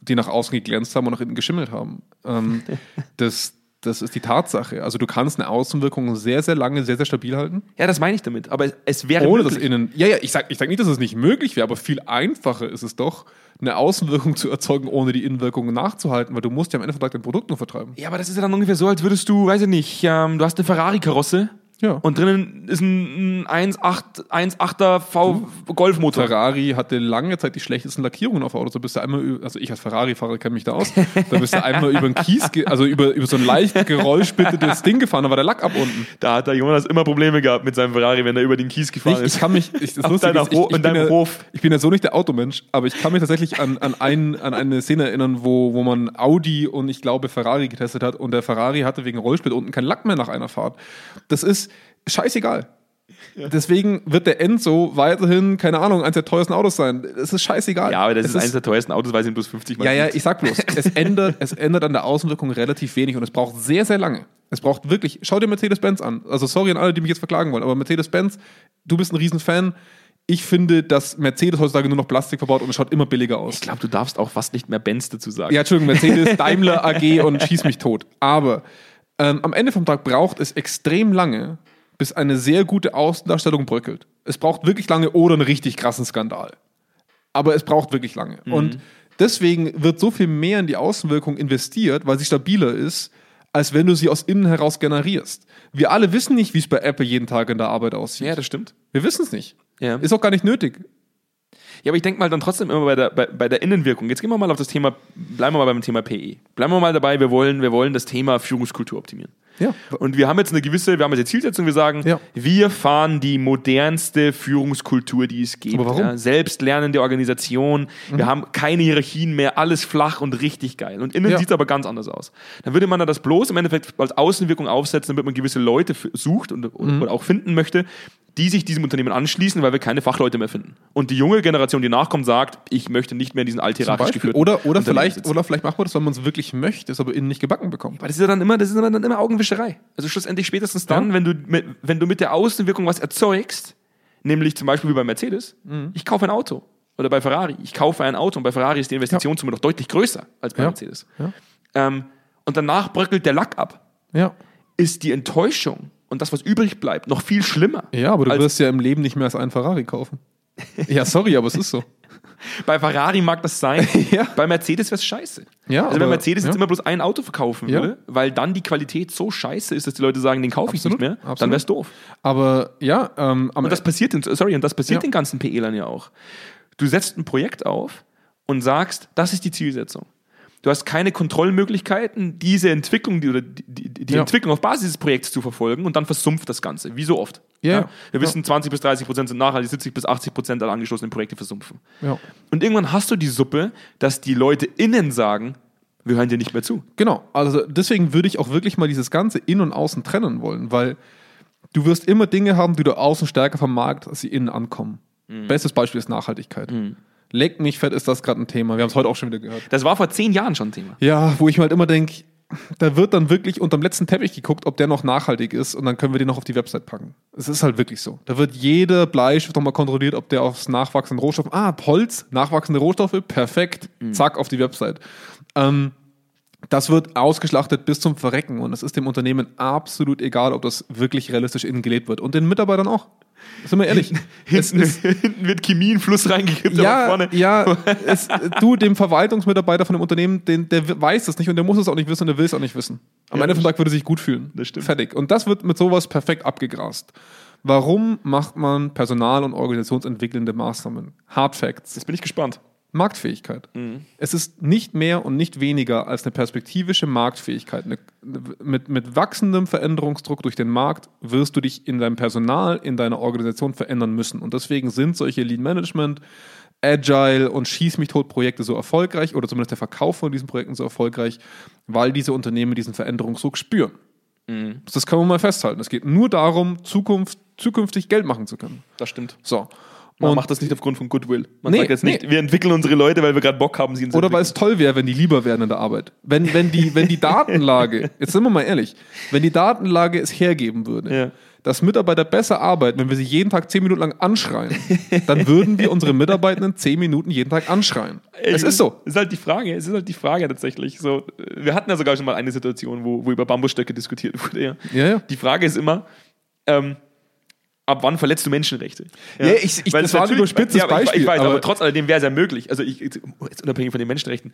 die nach außen geglänzt haben und nach innen geschimmelt haben. Ähm, das, das ist die Tatsache. Also du kannst eine Außenwirkung sehr, sehr lange, sehr, sehr stabil halten.
Ja, das meine ich damit. Aber es, es wäre
Ohne das
möglich.
innen. Ja, ja, ich sage ich sag nicht, dass es nicht möglich wäre, aber viel einfacher ist es doch, eine Außenwirkung zu erzeugen, ohne die Innenwirkung nachzuhalten, weil du musst ja am Ende vom Tag dein Produkt nur vertreiben.
Ja, aber das ist ja dann ungefähr so, als würdest du, weiß ich nicht, ähm, du hast eine Ferrari-Karosse
Ja.
und drinnen ist ein, ein 1.8 1.8er V Golfmotor.
Ferrari hatte lange Zeit die schlechtesten Lackierungen auf Autos. Da bist du einmal, über- also ich als Ferrari-Fahrer kenne mich da aus, da bist du einmal über den Kies, also über, über so ein leicht gerollspittetes Ding gefahren, da war der Lack ab unten.
Da hat der Jonas immer Probleme gehabt mit seinem Ferrari, wenn er über den Kies gefahren
Ich,
ist.
ich kann mich, ich, das
Auf
Lustige
deiner
ist, ich, ich,
in
bin ja,
Hof.
ich bin ja so nicht der Automensch, aber ich kann mich tatsächlich an, an, ein, an eine Szene erinnern, wo, wo man Audi und ich glaube Ferrari getestet hat und der Ferrari hatte wegen Rollsplit unten keinen Lack mehr nach einer Fahrt. Das ist scheißegal. Deswegen wird der Enzo weiterhin, keine Ahnung, eines der teuersten Autos sein. Es ist scheißegal.
ja, aber das
es
ist eines der teuersten Autos, weil sie ihn bloß 50 Mal
ja, ja, ich sag bloß, es ändert, es ändert an der Außenwirkung relativ wenig und es braucht sehr, sehr lange. Es braucht wirklich, schau dir Mercedes-Benz an. Also sorry an alle, die mich jetzt verklagen wollen, aber Mercedes-Benz, du bist ein Riesenfan. Ich finde, dass Mercedes heutzutage nur noch Plastik verbaut und es schaut immer billiger aus.
Ich glaube, du darfst auch fast nicht mehr Benz dazu sagen.
Ja, Entschuldigung, Mercedes, Daimler AG und schieß mich tot. Aber ähm, am Ende vom Tag braucht es extrem lange, bis eine sehr gute Außendarstellung bröckelt. Es braucht wirklich lange oder einen richtig krassen Skandal. Aber es braucht wirklich lange. Und deswegen wird so viel mehr in die Außenwirkung investiert, weil sie stabiler ist, als wenn du sie aus innen heraus generierst. Wir alle wissen nicht, wie es bei Apple jeden Tag in der Arbeit aussieht.
Ja, das stimmt.
Wir wissen es nicht.
Ja.
Ist auch gar nicht nötig.
Ja, aber ich denke mal dann trotzdem immer bei der, bei, bei der Innenwirkung. Jetzt gehen wir mal auf das Thema, bleiben wir mal beim Thema PE. Bleiben wir mal dabei, wir wollen, wir wollen das Thema Führungskultur optimieren.
Ja.
Und wir haben jetzt eine gewisse, wir haben jetzt eine Zielsetzung, wir sagen,
Ja.
wir fahren die modernste Führungskultur, die es gibt.
Aber warum? Mhm.
Ja, selbstlernende Organisation, wir haben keine Hierarchien mehr, alles flach und richtig geil. Und innen
Ja.
sieht es aber ganz anders aus. Dann würde man da das bloß im Endeffekt als Außenwirkung aufsetzen, damit man gewisse Leute sucht und,
Mhm.
oder auch finden möchte, die sich diesem Unternehmen anschließen, weil wir keine Fachleute mehr finden. Und die junge Generation, die nachkommt, sagt, ich möchte nicht mehr in diesen althierarchisch geführten
Oder, oder, vielleicht, oder vielleicht macht man das, weil man es wirklich möchte, es aber innen nicht gebacken bekommt.
Aber das ist ja dann immer, das ist dann immer Augenwischerei. Also schlussendlich spätestens dann,
Ja.
wenn, du mit, wenn du mit der Außenwirkung was erzeugst, nämlich zum Beispiel wie bei Mercedes,
Mhm.
ich kaufe ein Auto. Oder bei Ferrari, ich kaufe ein Auto und bei Ferrari ist die Investitionssumme doch deutlich größer als bei
Ja.
Mercedes.
Ja.
Ähm, und danach bröckelt der Lack ab.
Ja.
Ist die Enttäuschung und das, was übrig bleibt, noch viel schlimmer.
Ja, aber du wirst ja im Leben nicht mehr als einen Ferrari kaufen. Ja, sorry, aber es ist so.
Bei Ferrari mag das sein,
Ja.
bei Mercedes wäre es scheiße.
Ja,
also wenn Mercedes jetzt
ja.
immer bloß ein Auto verkaufen
Ja.
würde, weil dann die Qualität so scheiße ist, dass die Leute sagen, den kaufe ich nicht
Absolut,
mehr, dann
absolut.
wäre es doof.
Aber ja, ähm,
Und das passiert, den, sorry, und das passiert den ganzen PElern ja auch. Du setzt ein Projekt auf und sagst, das ist die Zielsetzung. Du hast keine Kontrollmöglichkeiten, diese Entwicklung, die, oder die, die,
Ja.
Entwicklung auf Basis dieses Projekts zu verfolgen und dann versumpft das Ganze, wie so oft.
Ja.
Wir wissen, 20 bis 30 Prozent sind nachhaltig, 70 bis 80 Prozent aller angeschlossenen Projekte versumpfen.
ja.
Und irgendwann hast du die Suppe, dass die Leute innen sagen, wir hören dir nicht mehr zu.
Genau, also deswegen würde ich auch wirklich mal dieses ganze Innen und Außen trennen wollen, weil du wirst immer Dinge haben, die du außen stärker vom Markt, als sie innen ankommen. Bestes Beispiel ist Nachhaltigkeit. Leck mich fett, ist das gerade ein Thema. Wir haben es heute auch schon wieder gehört.
Das war vor zehn Jahren schon ein Thema.
Ja, wo ich mir halt immer denke, da wird dann wirklich unterm letzten Teppich geguckt, ob der noch nachhaltig ist und dann können wir den noch auf die Website packen. Es ist halt wirklich so. Da wird jeder Bleistift nochmal kontrolliert, ob der aufs nachwachsende Rohstoff, ah, Holz, nachwachsende Rohstoffe, perfekt, zack, auf die Website. Ähm, das wird ausgeschlachtet bis zum Verrecken und es ist dem Unternehmen absolut egal, ob das wirklich realistisch innen gelebt wird und den Mitarbeitern auch. Sind wir ehrlich. es
Hinten,
ist,
hinten wird Chemie in Fluss reingekippt, aber
ja,
vorne.
ja es, du, dem Verwaltungsmitarbeiter von dem Unternehmen, den, der weiß das nicht und der muss es auch nicht wissen und der will es auch nicht wissen. Am
Ja,
Ende vom Tag würde er sich gut fühlen.
Das stimmt.
Fertig. Und das wird mit sowas perfekt abgegrast. Warum macht man Personal- und organisationsentwickelnde Maßnahmen? Hard Facts.
Jetzt bin ich gespannt.
Marktfähigkeit.
Mhm.
Es ist nicht mehr und nicht weniger als eine perspektivische Marktfähigkeit. Eine, mit, mit wachsendem Veränderungsdruck durch den Markt wirst du dich in deinem Personal, in deiner Organisation verändern müssen. Und deswegen sind solche Lean Management, Agile und Schieß mich tot Projekte so erfolgreich oder zumindest der Verkauf von diesen Projekten so erfolgreich, weil diese Unternehmen diesen Veränderungsdruck spüren.
Mhm.
Das kann man mal festhalten. Es geht nur darum, Zukunft, zukünftig Geld machen zu können.
Das stimmt.
So.
Man
Und-
macht das nicht aufgrund von Goodwill. Man
Nee,
sagt jetzt nicht,
nee.
wir entwickeln unsere Leute, weil wir gerade Bock haben, sie ins
Oder weil es toll wäre, wenn die lieber wären in der Arbeit. Wenn, wenn, die, wenn die Datenlage, jetzt sind wir mal ehrlich, wenn die Datenlage es hergeben würde,
Ja.
dass Mitarbeiter besser arbeiten, wenn wir sie jeden Tag zehn Minuten lang anschreien, dann würden wir unsere Mitarbeitenden zehn Minuten jeden Tag anschreien. Es ist so.
Es ist halt die Frage, es ist halt die Frage tatsächlich. So, wir hatten ja sogar schon mal eine Situation, wo, wo über Bambusstöcke diskutiert wurde. Ja.
Ja, ja.
Die Frage ist immer, ähm, ab wann verletzt du Menschenrechte?
Ja, ich- ich-
Weil
das war ein überspitztes
ja, aber Ich,
Beispiel,
ich weiß, aber,
aber-
trotz alledem wäre es ja möglich. Also ich, jetzt unabhängig von den Menschenrechten,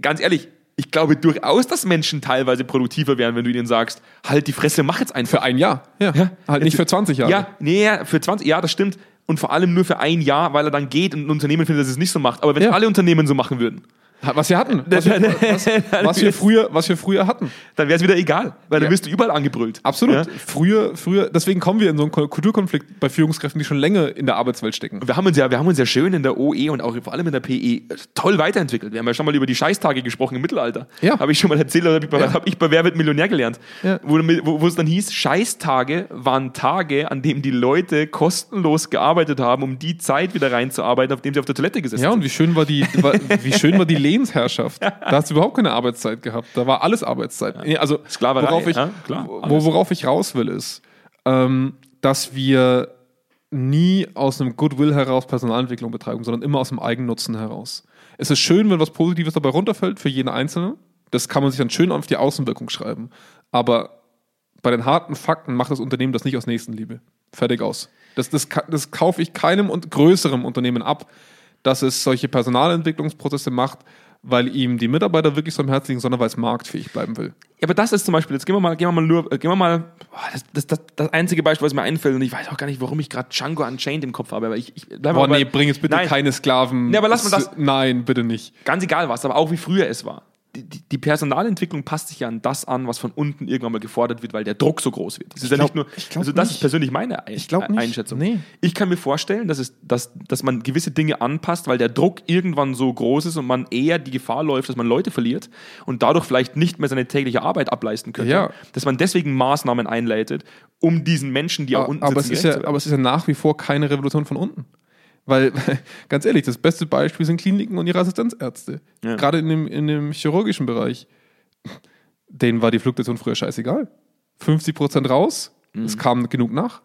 ganz ehrlich, ich glaube durchaus, dass Menschen teilweise produktiver wären, wenn du ihnen sagst, halt die Fresse, mach jetzt einfach.
Für ein Jahr. Ja.
Ja.
Halt nicht für 20 Jahre.
Ja, nee, ja, für 20, ja, das stimmt. Und vor allem nur für ein Jahr, weil er dann geht und ein Unternehmen findet, dass es nicht so macht. Aber wenn
Ja.
alle Unternehmen so machen würden,
Was wir hatten. Was wir, was, was wir, früher, was wir früher hatten.
dann wäre es wieder egal, weil
Ja.
dann wirst du überall angebrüllt.
Absolut.
Ja?
Früher, früher, deswegen kommen wir in so einen Kulturkonflikt bei Führungskräften, die schon länger in der Arbeitswelt stecken.
Wir haben, uns ja, wir haben uns ja schön in der OE und auch vor allem in der PE toll weiterentwickelt. Wir haben ja schon mal über die Scheißtage gesprochen im Mittelalter.
Ja.
Habe ich schon mal erzählt, oder habe ich, bei-
Ja.
hab ich bei Wer wird Millionär gelernt.
Ja.
Wo, wo, wo es dann hieß, Scheißtage waren Tage, an denen die Leute kostenlos gearbeitet haben, um die Zeit wieder reinzuarbeiten, auf dem sie auf der Toilette gesessen
Ja,
sind.
und wie schön war die, war, wie schön war die Lehnsherrschaft. Da hast du überhaupt keine Arbeitszeit gehabt. Da war alles Arbeitszeit. Nee, Also,
Sklaverei,
worauf ich,
ja, klar,
wo, worauf ich raus will, ist, ähm, dass wir nie aus einem Goodwill heraus Personalentwicklung betreiben, sondern immer aus dem Eigennutzen heraus. Es ist schön, wenn was Positives dabei runterfällt für jeden Einzelnen. Das kann man sich dann schön auf die Außenwirkung schreiben. Aber bei den harten Fakten macht das Unternehmen das nicht aus Nächstenliebe. Fertig aus. Das, das, das kaufe ich keinem und größerem Unternehmen ab, dass es solche Personalentwicklungsprozesse macht, weil ihm die Mitarbeiter wirklich so am Herzen liegen, sondern weil es marktfähig bleiben will.
Ja, aber das ist zum Beispiel, jetzt gehen wir mal, gehen wir mal nur, äh, gehen wir mal, das, das, das, das einzige Beispiel, was mir einfällt, und ich weiß auch gar nicht, warum ich gerade Django Unchained im Kopf habe, aber ich, ich bleib
Boah,
mal bei-
nee, bring jetzt bitte
Nein,
keine Sklaven.
Nee, aber lass mal das-
Nein, bitte nicht.
Ganz egal was, aber auch wie früher es war. Die, die, Personalentwicklung passt sich ja an das an, was von unten irgendwann mal gefordert wird, weil der Druck so groß wird. Das ist ja
glaub-
nicht nur,
ich
also das
nicht.
ist persönlich meine Ein
Ich nicht.
Einschätzung.
Nee.
Ich kann mir vorstellen, dass, es, dass, dass man gewisse Dinge anpasst, weil der Druck irgendwann so groß ist und man eher die Gefahr läuft, dass man Leute verliert und dadurch vielleicht nicht mehr seine tägliche Arbeit ableisten könnte.
Ja.
Dass man deswegen Maßnahmen einleitet, um diesen Menschen, die auch unten
aber, es
sitzen,
ist
gerecht
ja, aber es ist ja nach wie vor keine Revolution von unten. Weil, ganz ehrlich, das beste Beispiel sind Kliniken und ihre Assistenzärzte.
Ja.
Gerade in dem, in dem chirurgischen Bereich. Denen war die Fluktuation früher scheißegal. 50% raus,
Mhm.
es kam genug nach.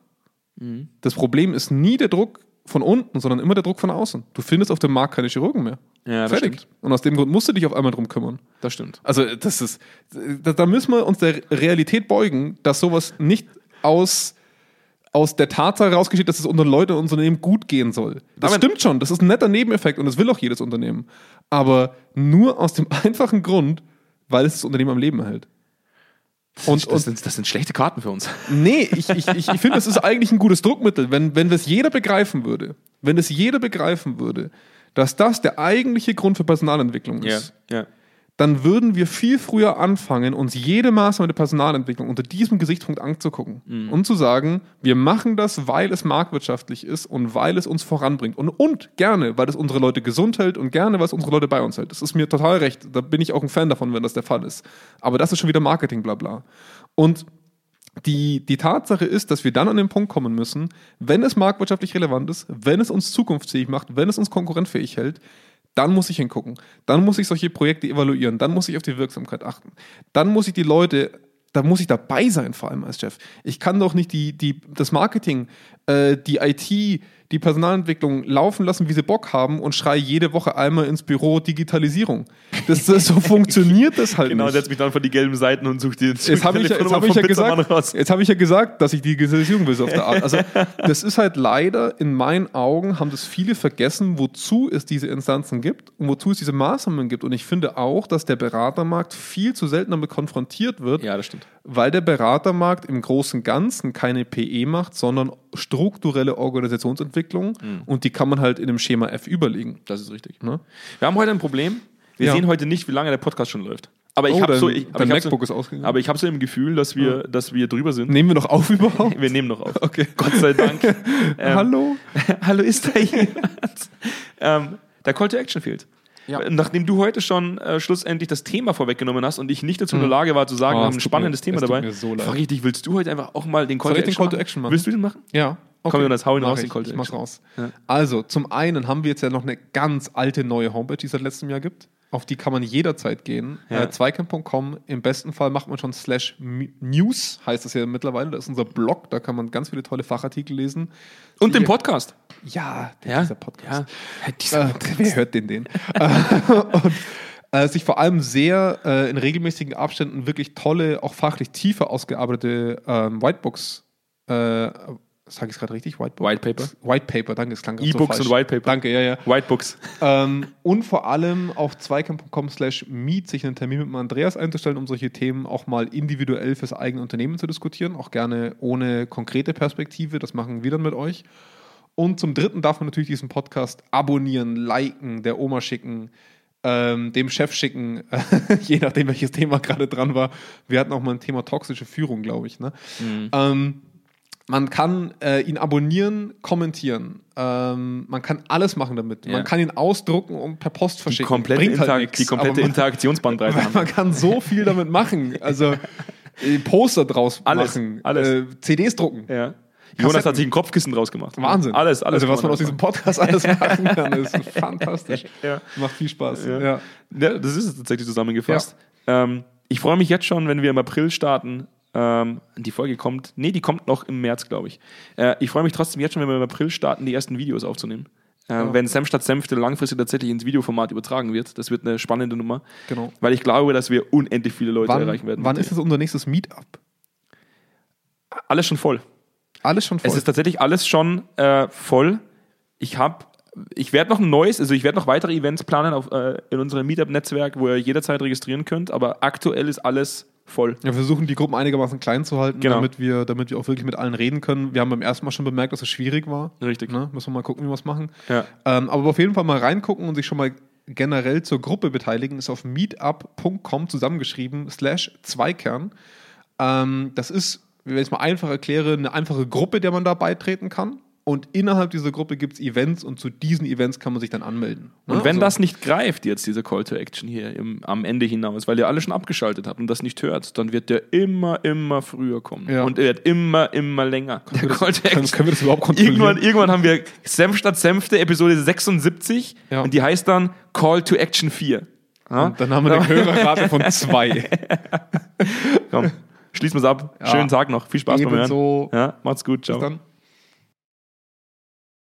Das Problem ist nie der Druck von unten, sondern immer der Druck von außen. Du findest auf dem Markt keine Chirurgen mehr.
Ja, das
Fertig.
stimmt.
Und aus dem Grund musst du dich auf einmal drum kümmern.
Das stimmt.
Also das ist, da, da müssen wir uns der Realität beugen, dass sowas nicht aus, aus der Tatsache rausgeschieht, dass es unter Leute und Unternehmen gut gehen soll. Das
Aber-
stimmt schon, das ist ein netter Nebeneffekt und das will auch jedes Unternehmen. Aber nur aus dem einfachen Grund, weil es das Unternehmen am Leben erhält. Und,
das, sind, das sind schlechte Karten für uns.
Nee, ich, ich, ich, ich finde, das ist eigentlich ein gutes Druckmittel. Wenn, wenn das jeder begreifen würde, wenn das jeder begreifen würde, dass das der eigentliche Grund für Personalentwicklung ist,
ja.
Dann würden wir viel früher anfangen, uns jede Maßnahme der Personalentwicklung unter diesem Gesichtspunkt anzugucken
Mhm.
und zu sagen, wir machen das, weil es marktwirtschaftlich ist und weil es uns voranbringt und, und gerne, weil es unsere Leute gesund hält und gerne, weil es unsere Leute bei uns hält. Das ist mir total recht. Da bin ich auch ein Fan davon, wenn das der Fall ist. Aber das ist schon wieder Marketing, bla bla. Und die, die Tatsache ist, dass wir dann an den Punkt kommen müssen, wenn es marktwirtschaftlich relevant ist, wenn es uns zukunftsfähig macht, wenn es uns konkurrenzfähig hält, dann muss ich hingucken. Dann muss ich solche Projekte evaluieren. Dann muss ich auf die Wirksamkeit achten. Dann muss ich die Leute, da muss ich dabei sein, vor allem als Chef. Ich kann doch nicht die, die, das Marketing, äh, die IT, die Personalentwicklung laufen lassen, wie sie Bock haben und schreie jede Woche einmal ins Büro Digitalisierung. Das, das so funktioniert das halt
Genau,
nicht.
setz mich dann vor die gelben Seiten und such dir
Jetzt habe ich, ja- jetzt hab ich, ja gesagt, jetzt hab ich ja gesagt, dass ich die Digitalisierung will, so auf der Art. Also, das ist halt leider, in meinen Augen, haben das viele vergessen, wozu es diese Instanzen gibt und wozu es diese Maßnahmen gibt. Und ich finde auch, dass der Beratermarkt viel zu selten damit konfrontiert wird,
Ja, das stimmt.
weil der Beratermarkt im Großen und Ganzen keine PE macht, sondern strukturelle Organisationsentwicklung
Mhm.
und die kann man halt in dem Schema F überlegen.
Das ist richtig.
Ne?
Wir haben heute ein Problem. Wir
Ja.
sehen heute nicht, wie lange der Podcast schon läuft. Aber ich
Oh,
habe so, ich, aber ich
MacBook
so,
ist ausgegangen.
aber ich habe so im Gefühl, dass wir, dass wir drüber sind.
Nehmen wir noch auf überhaupt?
Wir nehmen noch auf.
Okay.
Gott sei Dank. Ähm,
Hallo?
Hallo, ist da jemand? ähm, der Call to Action fehlt.
Ja.
Nachdem du heute schon äh, schlussendlich das Thema vorweggenommen hast und ich nicht dazu in der Lage war zu sagen,
Oh,
wir
es
haben ein spannendes
mir-
Thema dabei,
so
frage ich dich, willst du heute einfach auch mal den Call,
Soll
to,
ich den
Action
Call to
machen?
Action machen?
Willst du den machen?
Ja. Okay.
Komm, Jonas, hau ihn
Mach
raus,
ich.
den Call to
Ich mach's
Action.
raus.
Ja.
Also, zum einen haben wir jetzt ja noch eine ganz alte neue Homepage, die es seit letztem Jahr gibt. Auf die kann man jederzeit gehen.
Ja.
Äh, Zweikern.com. Im besten Fall macht man schon slash news, heißt das ja mittlerweile. Das ist unser Blog, da kann man ganz viele tolle Fachartikel lesen.
Und den
Die-
Podcast.
Ja,
Ja,
dieser Podcast.
Ja, dieser
Äh, wer hört den den? Äh, und äh, sich vor allem sehr äh, in regelmäßigen Abständen wirklich tolle, auch fachlich tiefer ausgearbeitete ähm, Whitebooks, äh, sage ich es gerade richtig? Whitebooks?
White Paper.
White Paper, danke, das klang gerade
E-Books
so
und. White Paper.
Danke, ja, ja.
White Books.
ähm, und vor allem auf zweikern.com slash meet sich einen Termin mit dem Andreas einzustellen, um solche Themen auch mal individuell fürs eigene Unternehmen zu diskutieren, auch gerne ohne konkrete Perspektive, das machen wir dann mit euch. Und zum Dritten darf man natürlich diesen Podcast abonnieren, liken, der Oma schicken, ähm, dem Chef schicken, je nachdem, welches Thema gerade dran war. Wir hatten auch mal ein Thema toxische Führung, glaube ich. Ne? Ähm, man kann äh, ihn abonnieren, kommentieren. Ähm, man kann alles machen damit.
Ja.
Man kann ihn ausdrucken und per Post
Die
verschicken.
komplette,
Bringt halt nix,
die komplette
man,
Interaktionsbandbreite haben.
man kann so viel damit machen. Also äh, Poster draus
Alles,
machen,
alles.
Äh, CDs drucken.
Ja. Jonas
Kassetten.
hat sich ein Kopfkissen draus gemacht.
Wahnsinn.
Alles, alles.
Also was man aus diesem Podcast alles machen kann, ist fantastisch.
Ja.
Macht viel Spaß.
Ja.
Ja.
Ja, das ist es tatsächlich zusammengefasst. Ähm, ich freue mich jetzt schon, wenn wir im April starten. Ähm, die Folge kommt, nee, die kommt noch im März, glaube ich. Äh, ich freue mich trotzdem jetzt schon, wenn wir im April starten, die ersten Videos aufzunehmen. Äh, Wenn Senf statt Senfte langfristig tatsächlich ins Videoformat übertragen wird. Das wird eine spannende Nummer.
Genau.
Weil ich glaube, dass wir unendlich viele Leute
Wann,
erreichen werden.
wann ist das unser nächstes Meetup?
Alles schon voll.
Alles schon voll.
Es ist tatsächlich alles schon äh, voll. Ich habe, ich werde noch ein neues, also ich werde noch weitere Events planen auf, äh, in unserem Meetup-Netzwerk, wo ihr jederzeit registrieren könnt, aber aktuell ist alles voll.
Ja, wir versuchen die Gruppen einigermaßen klein zu halten,
Genau.
damit, wir, damit wir auch wirklich mit allen reden können. Wir haben beim ersten Mal schon bemerkt, dass es schwierig war.
Richtig.
Ne? Müssen wir mal gucken, wie wir es machen.
Ja.
Ähm, aber auf jeden Fall mal reingucken und sich schon mal generell zur Gruppe beteiligen, ist auf meetup.com zusammengeschrieben, slash Zweikern. Ähm, das ist, wenn ich es mal einfach erkläre, eine einfache Gruppe, der man da beitreten kann. Und innerhalb dieser Gruppe gibt es Events und zu diesen Events kann man sich dann anmelden. Ne?
Und wenn
Also-
das nicht greift, jetzt dieser Call to Action hier im, am Ende hinaus, weil ihr alle schon abgeschaltet habt und das nicht hört, dann wird der immer, immer früher kommen.
Ja.
Und er wird immer, immer länger. Der Call to
können, können wir das überhaupt kontrollieren?
Irgendwann, irgendwann haben wir Senf statt Senfte, Episode 76,
Ja.
und die heißt dann Call to Action 4. Ja?
Und dann haben wir eine Hörerrate von zwei.
Komm, schließen wir es ab. Schönen Tag noch. Viel Spaß beim Hören.
Ebenso.
Ja, macht's gut. Ciao.
Bis dann.